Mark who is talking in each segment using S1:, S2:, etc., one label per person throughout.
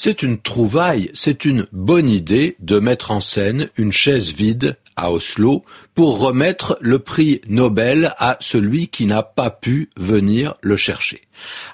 S1: C'est une trouvaille, c'est une bonne idée de mettre en scène une chaise vide à Oslo pour remettre le prix Nobel à celui qui n'a pas pu venir le chercher.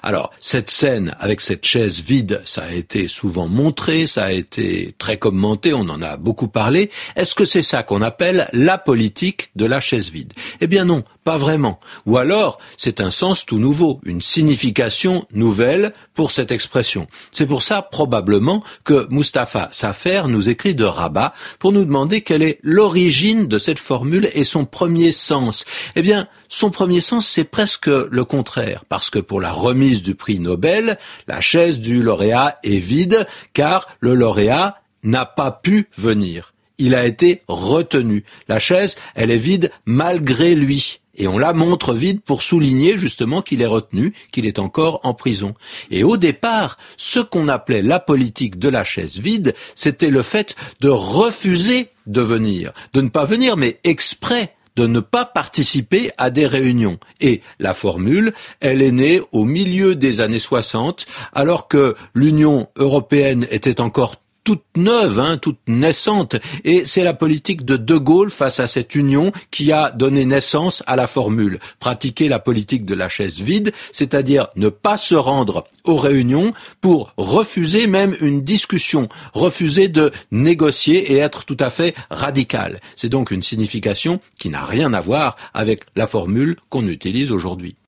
S1: Alors, cette scène avec cette chaise vide, ça a été souvent montré, ça a été très commenté, on en a beaucoup parlé. Est-ce que c'est ça qu'on appelle la politique de la chaise vide? Eh bien non, pas vraiment. Ou alors, c'est un sens tout nouveau, une signification nouvelle pour cette expression. C'est pour ça, probablement, que Mustapha Safer nous écrit de Rabat pour nous demander quelle est l'origine de cette formule et son premier sens. Eh bien, son premier sens, c'est presque le contraire, parce que pour la remise du prix Nobel, la chaise du lauréat est vide, car le lauréat n'a pas pu venir. Il a été retenu. La chaise, elle est vide malgré lui. Et on la montre vide pour souligner justement qu'il est retenu, qu'il est encore en prison. Et au départ, ce qu'on appelait la politique de la chaise vide, c'était le fait de refuser de venir, de ne pas venir, mais exprès de ne pas participer à des réunions. Et la formule, elle est née au milieu des années 60, alors que l'Union européenne était encore toute neuve, hein, toute naissante. Et c'est la politique de De Gaulle face à cette union qui a donné naissance à la formule. Pratiquer la politique de la chaise vide, c'est-à-dire ne pas se rendre aux réunions pour refuser même une discussion, refuser de négocier et être tout à fait radical. C'est donc une signification qui n'a rien à voir avec la formule qu'on utilise aujourd'hui.